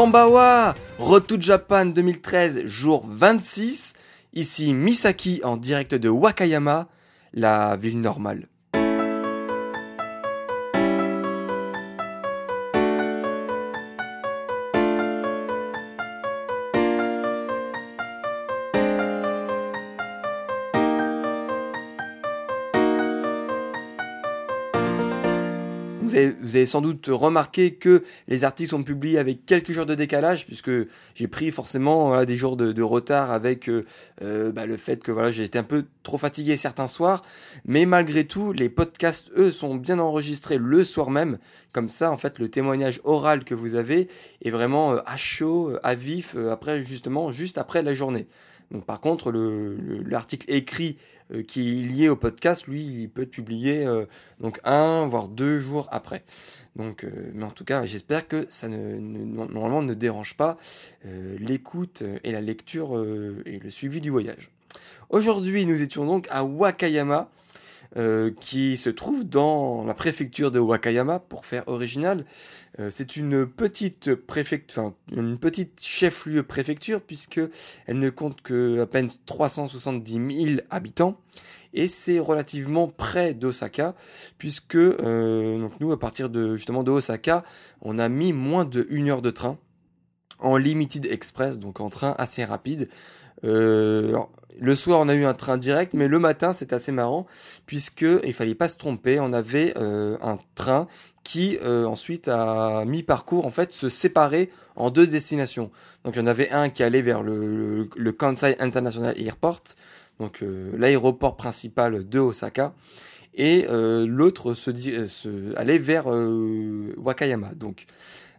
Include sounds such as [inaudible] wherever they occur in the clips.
Kambawa to Japan 2013, jour 26. Ici Misaki en direct de Wakayama, la ville normale. Vous avez, sans doute remarqué que les articles sont publiés avec quelques jours de décalage, puisque j'ai pris forcément voilà, des jours de, retard avec euh, euh, bah, le fait que voilà, j'ai été un peu trop fatigué certains soirs. Mais malgré tout, les podcasts, eux, sont bien enregistrés le soir même. Comme ça, en fait, le témoignage oral que vous avez est vraiment euh, à chaud, à vif, après justement, juste après la journée. Donc par contre, le- le- l'article écrit euh, qui est lié au podcast, lui, il peut être publié euh, donc un voire deux jours après. Donc, euh, mais en tout cas, j'espère que ça ne, normalement ne dérange pas l'écoute et la lecture et le suivi du voyage. Aujourd'hui, nous étions donc à Wakayama, euh, qui se trouve dans la préfecture de Wakayama, pour faire original. Euh, c'est une petite préfecture, une petite chef-lieu préfecture, puisque elle ne compte que à peine 370 000 habitants. Et c'est relativement près d'Osaka, puisque euh, donc nous, à partir de justement de Osaka, on a mis moins de une heure de train en limited express, donc en train assez rapide. Euh, le soir, on a eu un train direct, mais le matin, c'est assez marrant, puisque il fallait pas se tromper, on avait euh, un train qui euh, ensuite a mis parcours en fait se séparer en deux destinations. Donc il y en avait un qui allait vers le, le, le Kansai International Airport, donc euh, l'aéroport principal de Osaka, et euh, l'autre se, euh, se allait vers Wakayama. Donc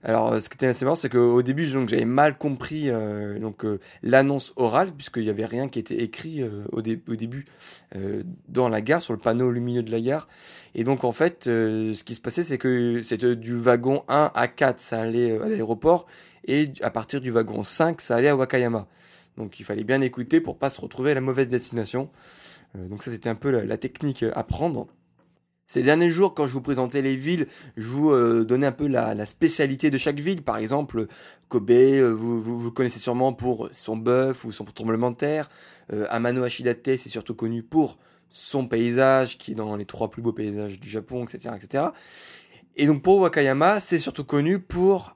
alors, euh, ce qui était assez marrant, c'est qu'au début, j'avais mal compris euh, donc euh, l'annonce orale, puisqu'il n'y avait rien qui était écrit au, dé- au début dans la gare, sur le panneau lumineux de la gare. Et donc, en fait, ce qui se passait, c'est que c'était du wagon 1 à 4, ça allait à l'aéroport, et à partir du wagon 5, ça allait à Wakayama. Donc, il fallait bien écouter pour pas se retrouver à la mauvaise destination. Donc, ça, c'était un peu la technique à prendre. Ces derniers jours, quand je vous présentais les villes, je vous euh, donnais un peu la, spécialité de chaque ville. Par exemple, Kobe, euh, vous, vous, connaissez sûrement pour son bœuf ou son tremblement de terre. Euh, Amano Hashidate, c'est surtout connu pour son paysage, qui est dans les trois plus beaux paysages du Japon, etc. etc. Et donc pour Wakayama, c'est surtout connu pour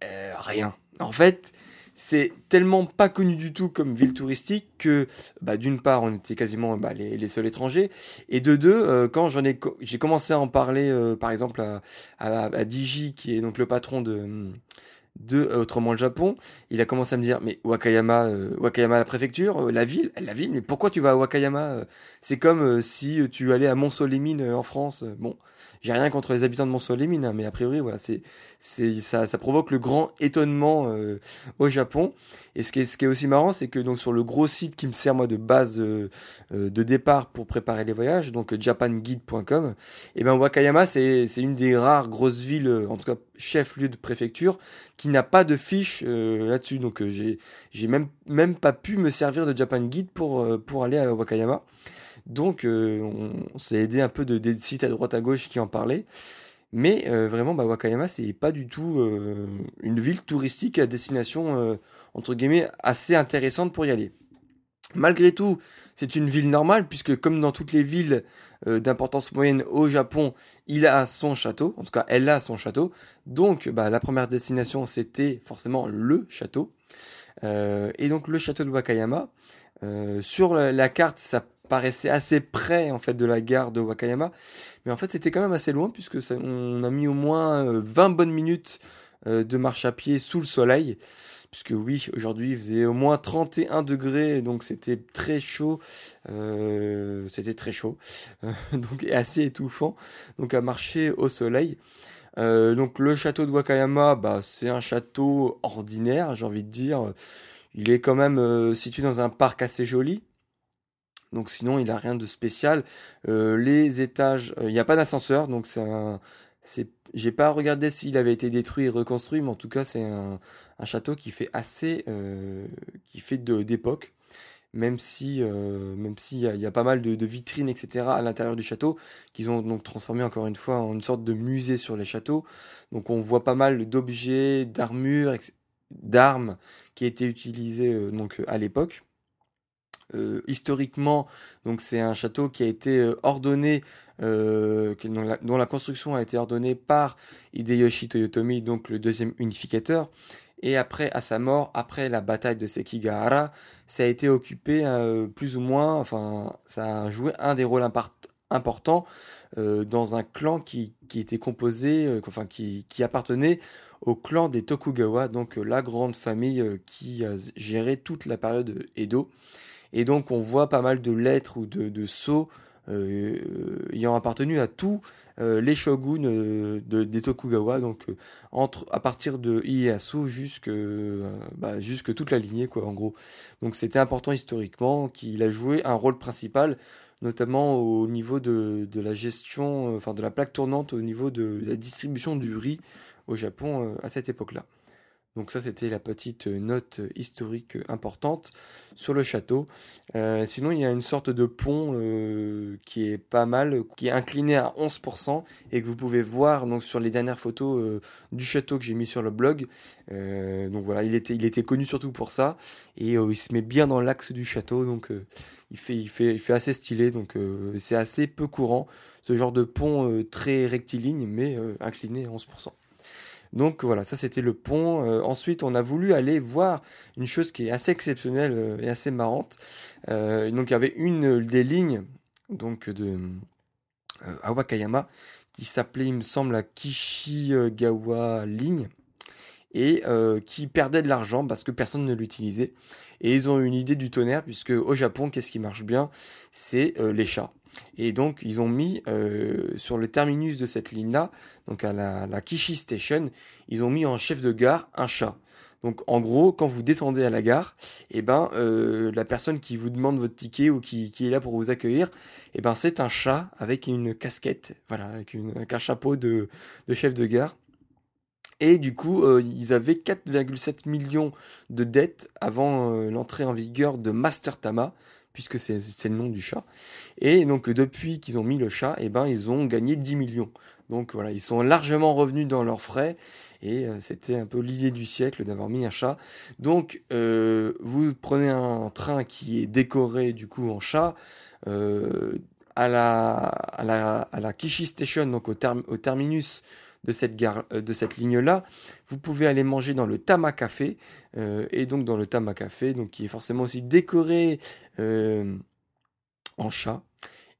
rien. En fait, c'est tellement pas connu du tout comme ville touristique que, bah, d'une part, on était quasiment bah, les, seuls étrangers, et de deux, euh, quand j'en ai, j'ai commencé à en parler, euh, par exemple à, à, Diji, qui est donc le patron de euh, Autrement le Japon, il a commencé à me dire mais Wakayama, Wakayama la préfecture, la ville, la ville, mais pourquoi tu vas à Wakayama C'est comme si tu allais à Mont-Solémine en France. Bon, j'ai rien contre les habitants de Mont-Solémine, hein, mais a priori voilà, c'est c'est ça, ça provoque le grand étonnement euh, au Japon. Et ce qui est ce qui est aussi marrant, c'est que donc sur le gros site qui me sert moi de base euh, euh, de départ pour préparer les voyages, donc japanguide.com, et ben Wakayama c'est c'est une des rares grosses villes, en tout cas chef-lieu de préfecture, qui n'a pas de fiche euh, là-dessus. Donc j'ai j'ai même même pas pu me servir de Japan Guide pour pour aller à Wakayama. Donc euh, on, s'est aidé un peu de des sites à droite à gauche qui en parlaient. Mais euh, vraiment, bah, Wakayama, c'est pas du tout euh, une ville touristique à destination, entre guillemets, assez intéressante pour y aller. Malgré tout, c'est une ville normale, puisque comme dans toutes les villes d'importance moyenne au Japon, il a son château, en tout cas, elle a son château. Donc, bah, la première destination, c'était forcément le château. Et donc, le château de Wakayama, sur la carte, ça paraissait assez près en fait de la gare de Wakayama, mais en fait c'était quand même assez loin puisque ça- on a mis au moins euh, 20 bonnes minutes de marche à pied sous le soleil puisque oui, aujourd'hui il faisait au moins 31 degrés, donc c'était très chaud, euh, c'était très chaud, [laughs] donc assez étouffant, donc à marcher au soleil. Euh, donc le château de Wakayama, bah, c'est un château ordinaire, j'ai envie de dire. Il est quand même euh, situé dans un parc assez joli. Donc sinon, il a rien de spécial. les étages, il n'y a pas d'ascenseur, donc c'est un, j'ai pas regardé s'il avait été détruit et reconstruit, mais en tout cas, c'est un, château qui fait assez, euh, qui fait d'époque, même si, euh, même s'il y, a pas mal de, vitrines, etc. à l'intérieur du château, qu'ils ont donc transformé encore une fois en une sorte de musée sur les châteaux. Donc on voit pas mal d'objets, d'armures, d'armes qui étaient utilisées euh, donc à l'époque. Historiquement, donc c'est un château qui a été ordonné euh, dont, la, construction a été ordonnée par Hideyoshi Toyotomi, donc le deuxième unificateur. Et après, à sa mort, après la bataille de Sekigahara, ça a été occupé euh, plus ou moins, enfin, ça a joué un des rôles importants euh, dans un clan qui, était composé, enfin, qui, qui, appartenait au clan des Tokugawa, donc la grande famille qui a géré toute la période Edo. Et donc, on voit pas mal de lettres ou de, de sceaux euh, ayant appartenu à tous euh, les shoguns euh, de, des Tokugawa, donc entre, à partir de Ieyasu jusque, bah, jusque toute la lignée, quoi, en gros. Donc c'était important historiquement qu'il a joué un rôle principal, notamment au niveau de, de la gestion, enfin de la plaque tournante, au niveau de la distribution du riz au Japon à cette époque-là. Donc ça, c'était la petite note historique importante sur le château. Euh, sinon, il y a une sorte de pont euh, qui est pas mal, qui est incliné à 11% et que vous pouvez voir donc sur les dernières photos euh, du château que j'ai mis sur le blog. donc voilà, il était, il était connu surtout pour ça et il se met bien dans l'axe du château, donc il fait, il fait, il fait assez stylé. Donc c'est assez peu courant ce genre de pont très rectiligne mais incliné à 11%. Donc voilà, ça c'était le pont. Euh, ensuite, on a voulu aller voir une chose qui est assez exceptionnelle euh, et assez marrante. Euh, donc il y avait une des lignes donc de Awakayama qui s'appelait, il me semble, la Kishigawa ligne et qui perdait de l'argent parce que personne ne l'utilisait. Et ils ont eu une idée du tonnerre puisque au Japon, qu'est-ce qui marche bien? C'est les chats. Et donc, ils ont mis euh, sur le terminus de cette ligne-là, donc à la, Kishi Station, ils ont mis en chef de gare un chat. Donc, en gros, quand vous descendez à la gare, eh ben, euh, la personne qui vous demande votre ticket ou qui, est là pour vous accueillir, eh ben, c'est un chat avec une casquette, voilà, avec, un chapeau de, chef de gare. Et du coup, euh, ils avaient 4,7 millions de dettes avant l'entrée en vigueur de Master Tama, puisque c'est le nom du chat. Et donc depuis qu'ils ont mis le chat, eh ben, ils ont gagné 10 millions. Donc voilà, ils sont largement revenus dans leurs frais et euh, c'était un peu l'idée du siècle d'avoir mis un chat. Donc euh, vous prenez un train qui est décoré du coup en chat. Euh, à la, à la, à la Kishi Station, donc au, au terminus de cette, gare, euh, de cette ligne-là, vous pouvez aller manger dans le Tama Café, euh, et donc dans le Tama Café, donc qui est forcément aussi décoré euh, en chat,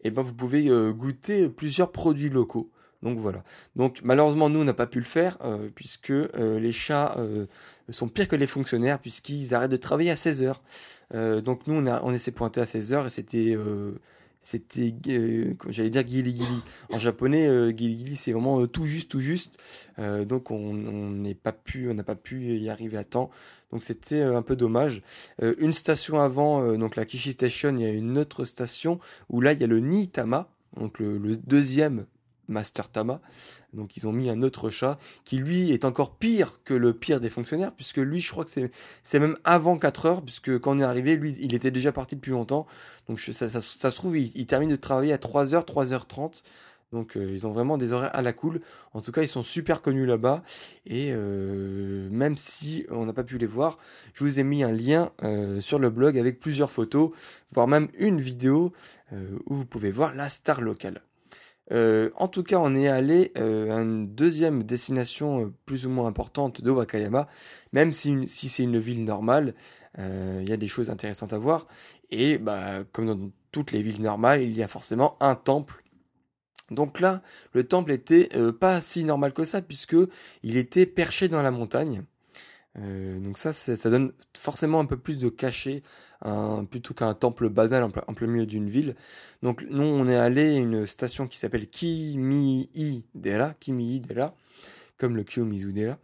et ben vous pouvez goûter plusieurs produits locaux. Donc voilà. Donc malheureusement nous on n'a pas pu le faire puisque les chats sont pires que les fonctionnaires puisqu'ils arrêtent de travailler à 16 heures. donc nous on, a, on s'est pointé à 16 heures et c'était c'était, euh, j'allais dire gili. En japonais, euh, c'est vraiment euh, tout juste, tout juste. donc on n'est pas pu, on n'a pas pu y arriver à temps. Donc c'était un peu dommage. une station avant, donc la Kishi Station, il y a une autre station où là il y a le Nitama, donc le, le deuxième Master Tama. Donc ils ont mis un autre chat qui lui est encore pire que le pire des fonctionnaires puisque lui je crois que c'est même avant 4 heures puisque quand on est arrivé lui il était déjà parti depuis longtemps. Donc ça, se trouve il, termine de travailler à 3h, 3h30. Donc euh, ils ont vraiment des horaires à la cool. En tout cas, ils sont super connus là-bas. Et euh, même si on n'a pas pu les voir, je vous ai mis un lien euh, sur le blog avec plusieurs photos, voire même une vidéo où vous pouvez voir la star locale. Euh, en tout cas, on est allé euh, à une deuxième destination euh, plus ou moins importante de Wakayama, même si, c'est une ville normale, il y a des choses intéressantes à voir. Et bah, comme dans toutes les villes normales, il y a forcément un temple. Donc là, le temple était pas si normal que ça, puisque il était perché dans la montagne. Euh, donc ça, ça donne forcément un peu plus de cachet, plutôt qu'un temple banal en, plein milieu d'une ville. Donc nous, on est allé à une station qui s'appelle Kimii-dera, comme le Kiyomizu-dera.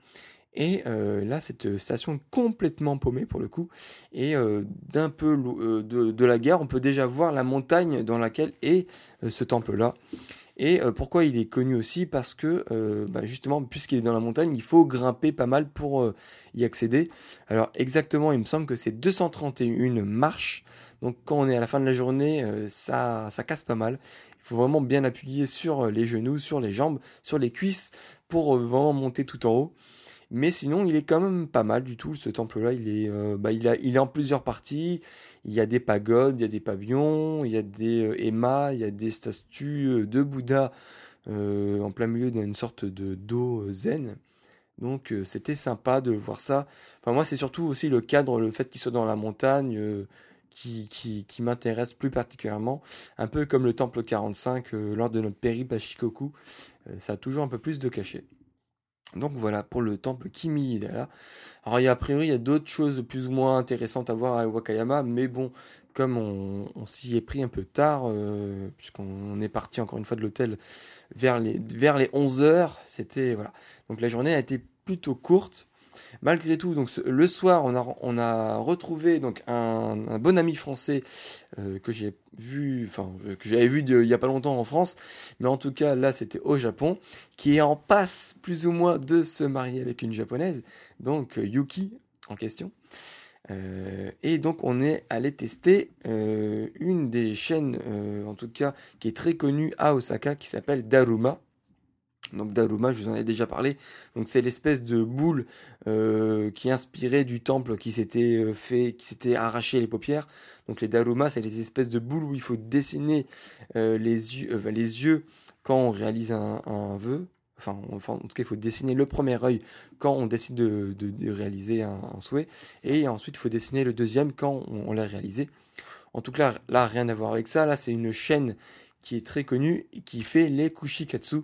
Et euh, là, cette station est complètement paumée pour le coup. Et d'un peu de, la gare, on peut déjà voir la montagne dans laquelle est ce temple-là. Et euh, pourquoi il est connu aussi? Parce que euh, bah, justement, puisqu'il est dans la montagne, il faut grimper pas mal pour euh, y accéder. Alors exactement, il me semble que c'est 231 marches. Donc quand on est à la fin de la journée, ça, ça casse pas mal. Il faut vraiment bien appuyer sur les genoux, sur les jambes, sur les cuisses pour vraiment monter tout en haut. Mais sinon, il est quand même pas mal du tout. Ce temple-là, il est, euh, bah, il, il est en plusieurs parties. Il y a des pagodes, il y a des pavillons, il y a des euh, il y a des statues euh, de Bouddha en plein milieu d'une sorte de dos zen. Donc c'était sympa de voir ça. Enfin moi c'est surtout aussi le cadre, le fait qu'il soit dans la montagne qui, qui, qui m'intéresse plus particulièrement. Un peu comme le temple 45 lors de notre périple à Shikoku. ça a toujours un peu plus de cachet. Donc voilà pour le temple Kimi. Alors il y a, a priori d'autres choses plus ou moins intéressantes à voir à Wakayama, mais bon, comme on, s'y est pris un peu tard, euh, puisqu'on est parti encore une fois de l'hôtel vers les, vers les 11 heures, c'était voilà. Donc la journée a été plutôt courte. Malgré tout, donc le soir, on a, retrouvé donc un, bon ami français euh, que j'ai vu, enfin euh, j'avais vu il y a pas longtemps en France, mais en tout cas là c'était au Japon, qui est en passe plus ou moins de se marier avec une japonaise, donc euh, Yuki en question. et donc on est allé tester une des chaînes, en tout cas qui est très connue à Osaka, qui s'appelle Daruma. Donc Daruma, je vous en ai déjà parlé. Donc c'est l'espèce de boule euh, qui inspirait du temple qui s'était euh, fait, qui s'était arraché les paupières. Donc les Daruma, c'est les espèces de boules où il faut dessiner euh, les, yeux, les yeux quand on réalise un, vœu. Enfin, en tout cas, il faut dessiner le premier œil quand on décide de, réaliser un, souhait. Et ensuite, il faut dessiner le deuxième quand on, l'a réalisé. En tout cas, là, rien à voir avec ça. Là, c'est une chaîne qui est très connue et qui fait les kushikatsu.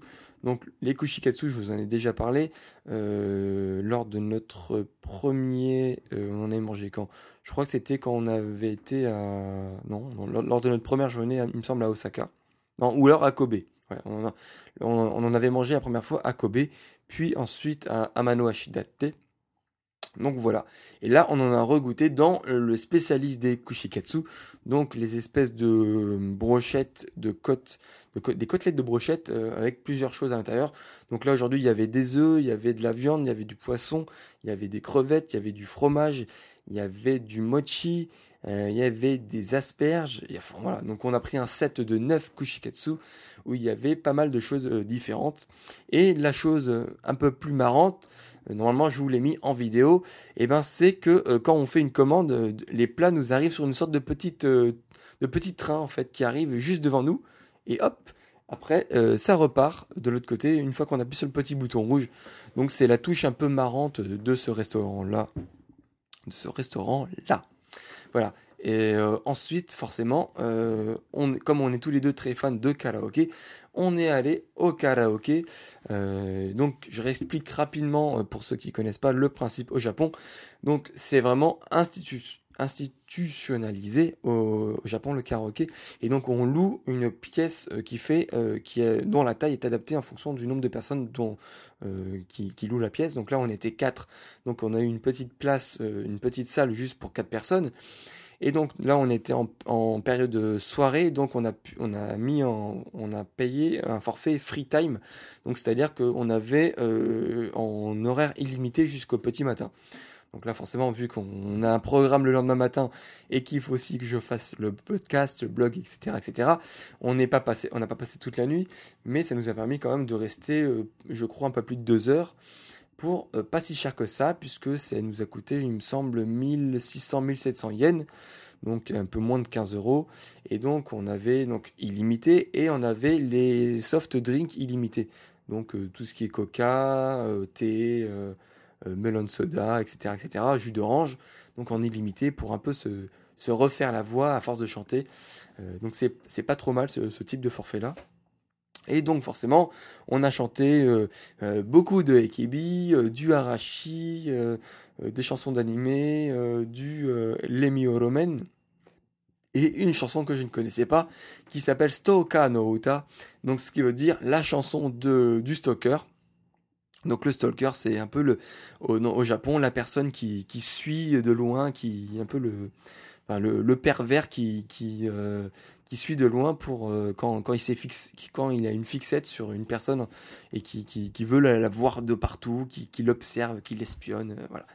Donc les kushikatsu, je vous en ai déjà parlé euh, lors de notre premier. Euh, on en a mangé quand? Je crois que c'était quand on avait été à. Non, lors de notre première journée, il me semble, à Osaka. Non, ou alors à Kobe. on, en avait mangé la première fois à Kobe, puis ensuite à Amano Ashidate. Donc voilà. Et là, on en a regoûté dans le spécialiste des kushikatsu, donc les espèces de brochettes de côtes, des côtelettes de brochettes euh, avec plusieurs choses à l'intérieur. Donc là, aujourd'hui, il y avait des œufs, il y avait de la viande, il y avait du poisson, il y avait des crevettes, il y avait du fromage, il y avait du mochi, euh, il y avait des asperges. enfin, voilà. Donc on a pris un set de 9 kushikatsu où il y avait pas mal de choses euh, différentes. Et la chose un peu plus marrante, normalement je vous l'ai mis en vidéo, et eh ben c'est que euh, quand on fait une commande, euh, les plats nous arrivent sur une sorte de petite petit train en fait qui arrive juste devant nous et hop après ça repart de l'autre côté une fois qu'on appuie sur le petit bouton rouge. Donc c'est la touche un peu marrante de ce restaurant là, de ce restaurant là. Voilà. Et euh, ensuite, forcément, euh, comme on est tous les deux très fans de karaoké, on est allé au karaoké. Euh, donc, je réexplique rapidement pour ceux qui ne connaissent pas le principe au Japon. Donc, c'est vraiment institutionnalisé au, Japon le karaoké. Et donc, on loue une pièce qui fait, qui dont la taille est adaptée en fonction du nombre de personnes dont, qui, qui louent la pièce. Donc là, on était quatre. Donc, on a eu une petite place, une petite salle juste pour quatre personnes. Et donc là, on était en, période de soirée, donc on a, on a mis on a payé un forfait free time. Donc c'est-à-dire qu'on avait euh, en horaire illimité jusqu'au petit matin. Donc là, forcément, vu qu'on a un programme le lendemain matin et qu'il faut aussi que je fasse le podcast, le blog, etc., etc., on n'est pas passé, on n'a pas passé toute la nuit, mais ça nous a permis quand même de rester, euh, je crois, un peu plus de deux heures euh, pas si cher que ça, puisque ça nous a coûté, il me semble, 1600-1700 yens, donc un peu moins de 15 euros. Et donc on avait donc illimité et on avait les soft drinks illimités. Donc euh, tout ce qui est coca, euh, thé, melon soda, etc., etc., jus d'orange, donc en illimité pour un peu se, refaire la voix à force de chanter. donc c'est pas trop mal ce type de forfait là. Et donc forcément, on a chanté beaucoup de Ekebi, du Arashi, des chansons d'animé, du Lemi Oromen, et une chanson que je ne connaissais pas, qui s'appelle Stoka no Uta, donc ce qui veut dire la chanson de, du stalker. Donc le stalker, c'est un peu le, au, Japon la personne qui, qui, suit de loin, qui un peu le, le, le, pervers qui, qui, euh, suit de loin pour euh, quand, quand, il fixe, quand il a une fixette sur une personne et qui, veut la, voir de partout, qui, qui l'observe, qui l'espionne, euh, voilà.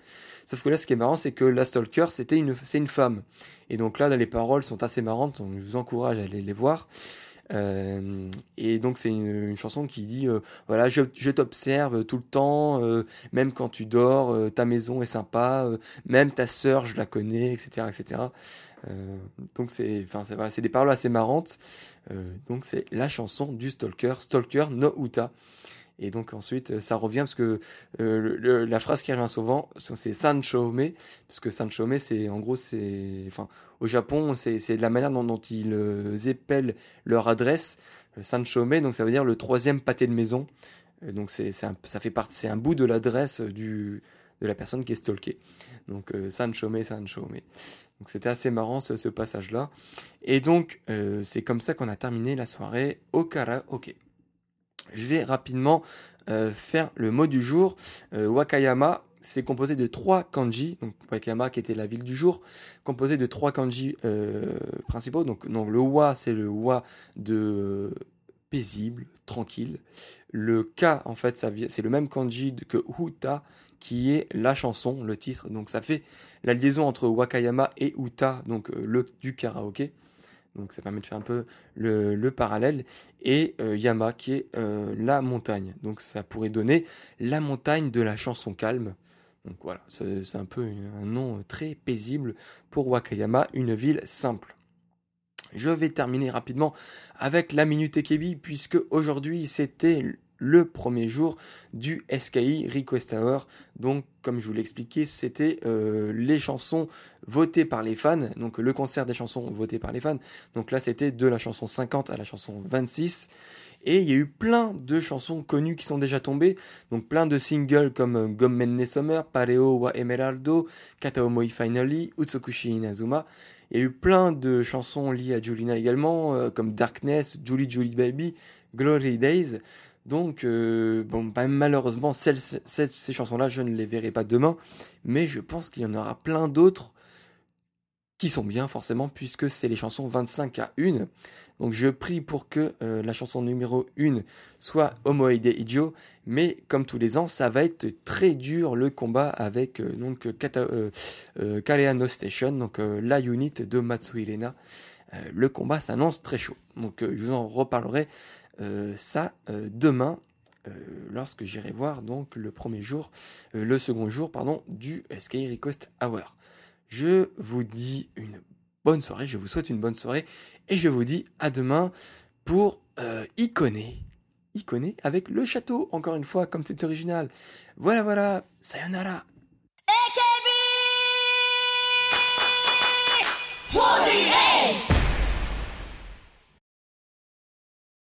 Sauf que là, ce qui est marrant, c'est que la stalker, c'était une, c'est une femme. Et donc là, les paroles sont assez marrantes, donc je vous encourage à aller les voir. Euh, et donc c'est une, chanson qui dit euh, voilà je, t'observe tout le temps euh, même quand tu dors ta maison est sympa même ta sœur je la connais etc etc donc c'est enfin c'est des paroles assez marrantes. Donc c'est la chanson du stalker stalker no uta et donc ensuite, ça revient parce que la phrase qui revient souvent, c'est Sanchome, parce que Sanchome, c'est en gros, c'est, enfin, au Japon, c'est la manière dont, ils euh, épellent leur adresse. Euh, Sanchome, donc ça veut dire le troisième pâté de maison. Euh, donc c'est ça fait partie, c'est un bout de l'adresse du de la personne qui est stalkée. Donc Sanchome, Sanchome. Donc c'était assez marrant ce, passage-là. Et donc c'est comme ça qu'on a terminé la soirée au. Je vais rapidement faire le mot du jour. Wakayama, c'est composé de trois kanji, donc Wakayama qui était la ville du jour, composé de trois kanji euh, principaux. Donc, le wa c'est le wa de euh, paisible, tranquille. Le ka en fait c'est le même kanji que huta qui est la chanson, le titre. Donc ça fait la liaison entre Wakayama et uta, donc euh, le du karaoké. Donc ça permet de faire un peu le, parallèle. Et Yama qui est la montagne. Donc ça pourrait donner la montagne de la chanson calme. Donc voilà, c'est un peu un nom très paisible pour Wakayama, une ville simple. Je vais terminer rapidement avec la Minute Ekebi, puisque aujourd'hui c'était le premier jour du SKI Request Hour. Donc, comme je vous l'ai expliqué, c'était euh, les chansons votées par les fans. Donc, le concert des chansons votées par les fans. Donc là, c'était de la chanson 50 à la chanson 26. Et il y a eu plein de chansons connues qui sont déjà tombées. Donc plein de singles comme euh, Gommenne Summer, Pareo wa Emeraldo, Kataomoi Finally, Utsukushi Inazuma. Il y a eu plein de chansons liées à Julina également, euh, comme Darkness, Julie Julie Baby, Glory Days. Donc, euh, bah, malheureusement, ces chansons-là, je ne les verrai pas demain, mais je pense qu'il y en aura plein d'autres qui sont bien forcément, puisque c'est les chansons 25 à 1. Donc je prie pour que euh, la chanson numéro 1 soit Homoide Ijo, mais comme tous les ans, ça va être très dur le combat avec euh, donc euh, Station, donc la unit de Matsu le combat s'annonce très chaud. Donc je vous en reparlerai ça demain lorsque j'irai voir donc le premier jour, le second jour pardon du Sky Request Hour. Je vous dis une bonne soirée, je vous souhaite une bonne soirée et je vous dis à demain pour euh, Iconé. Avec le château, encore une fois, comme c'est original. Voilà, voilà, sayonara. AKB